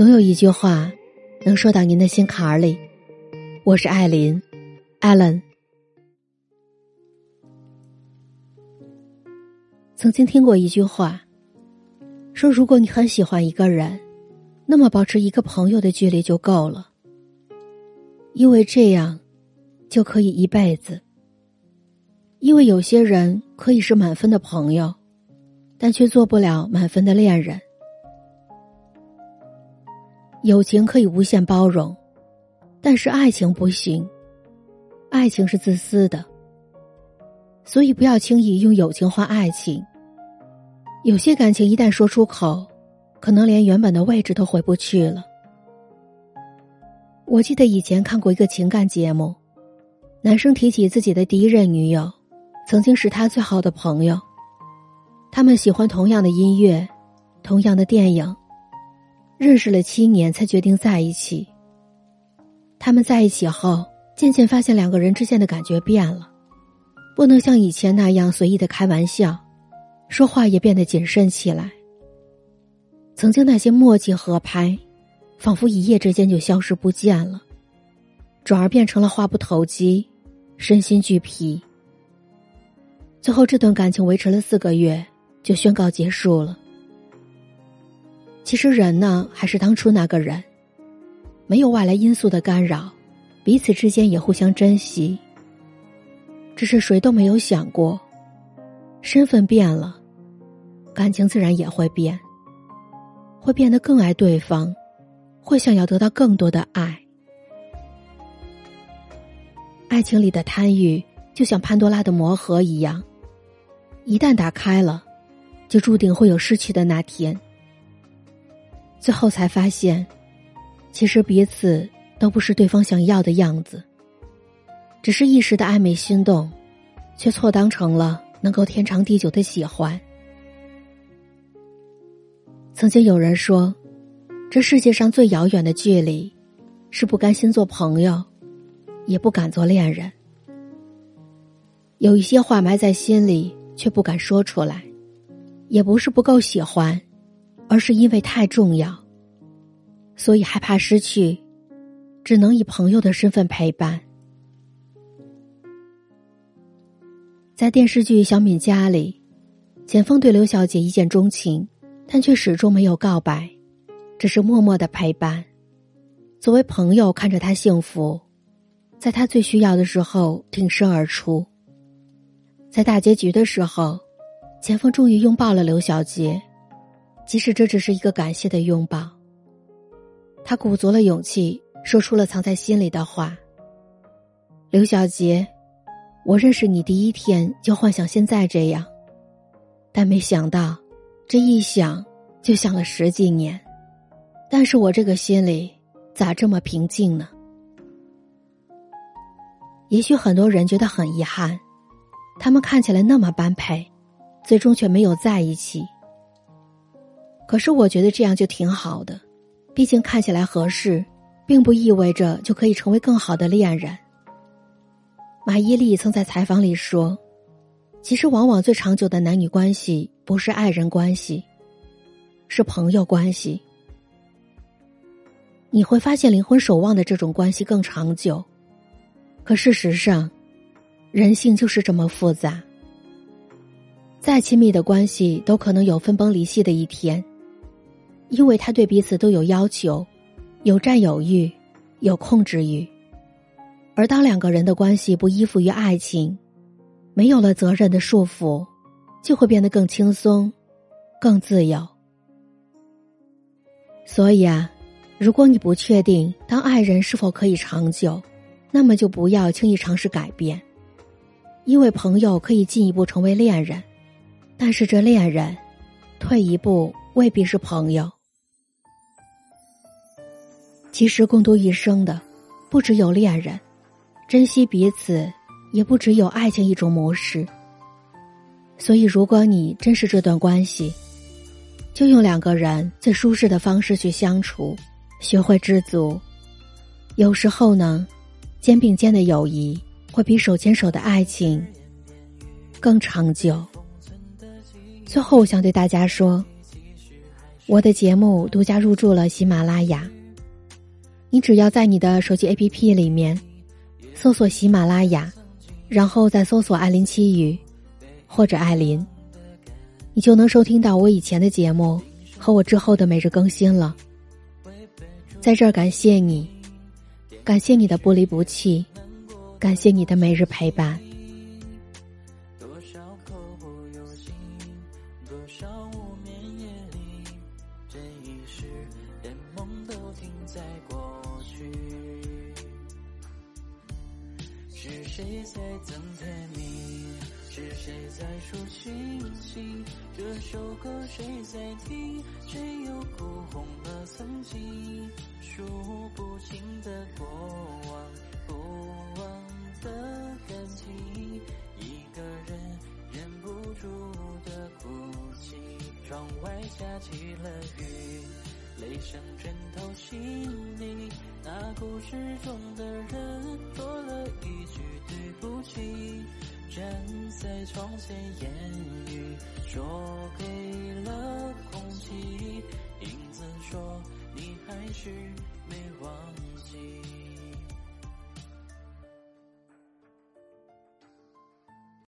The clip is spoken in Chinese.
总有一句话能说到您的心坎儿里。我是艾琳，Allen。曾经听过一句话，说如果你很喜欢一个人，那么保持一个朋友的距离就够了，因为这样就可以一辈子。因为有些人可以是满分的朋友，但却做不了满分的恋人。友情可以无限包容，但是爱情不行。爱情是自私的，所以不要轻易用友情换爱情。有些感情一旦说出口，可能连原本的位置都回不去了。我记得以前看过一个情感节目，男生提起自己的第一任女友，曾经是他最好的朋友，他们喜欢同样的音乐，同样的电影。认识了七年才决定在一起。他们在一起后，渐渐发现两个人之间的感觉变了，不能像以前那样随意的开玩笑，说话也变得谨慎起来。曾经那些默契合拍，仿佛一夜之间就消失不见了，转而变成了话不投机，身心俱疲。最后，这段感情维持了四个月，就宣告结束了。其实人呢，还是当初那个人，没有外来因素的干扰，彼此之间也互相珍惜。只是谁都没有想过，身份变了，感情自然也会变，会变得更爱对方，会想要得到更多的爱。爱情里的贪欲就像潘多拉的魔盒一样，一旦打开了，就注定会有失去的那天。最后才发现，其实彼此都不是对方想要的样子，只是一时的暧昧心动，却错当成了能够天长地久的喜欢。曾经有人说，这世界上最遥远的距离，是不甘心做朋友，也不敢做恋人。有一些话埋在心里，却不敢说出来，也不是不够喜欢。而是因为太重要，所以害怕失去，只能以朋友的身份陪伴。在电视剧《小敏家》里，钱枫对刘小姐一见钟情，但却始终没有告白，只是默默的陪伴。作为朋友，看着她幸福，在她最需要的时候挺身而出。在大结局的时候，简凤终于拥抱了刘小姐。即使这只是一个感谢的拥抱，他鼓足了勇气说出了藏在心里的话。刘小杰，我认识你第一天就幻想现在这样，但没想到这一想就想了十几年。但是我这个心里咋这么平静呢？也许很多人觉得很遗憾，他们看起来那么般配，最终却没有在一起。可是我觉得这样就挺好的，毕竟看起来合适，并不意味着就可以成为更好的恋人。马伊琍曾在采访里说：“其实往往最长久的男女关系不是爱人关系，是朋友关系。你会发现灵魂守望的这种关系更长久。可事实上，人性就是这么复杂，再亲密的关系都可能有分崩离析的一天。”因为他对彼此都有要求，有占有欲，有控制欲。而当两个人的关系不依附于爱情，没有了责任的束缚，就会变得更轻松，更自由。所以啊，如果你不确定当爱人是否可以长久，那么就不要轻易尝试改变。因为朋友可以进一步成为恋人，但是这恋人，退一步未必是朋友。其实共度一生的，不只有恋人，珍惜彼此，也不只有爱情一种模式。所以，如果你珍视这段关系，就用两个人最舒适的方式去相处，学会知足。有时候呢，肩并肩的友谊会比手牵手的爱情更长久。最后，我想对大家说：我的节目独家入驻了喜马拉雅，你只要在你的手机 APP 里面搜索喜马拉雅，然后再搜索艾琳七语或者艾琳，你就能收听到我以前的节目和我之后的每日更新了。在这儿感谢你，感谢你的不离不弃，感谢你的每日陪伴。多少口不由心，多少无眠夜里这一世，连梦都停在过去。是谁在等天明？是谁在数星星？这首歌谁在听？谁又哭红了曾经？数不清的。起了雨，雷声穿透心里。那故事中的人多了一句对不起，站在窗前，言语说给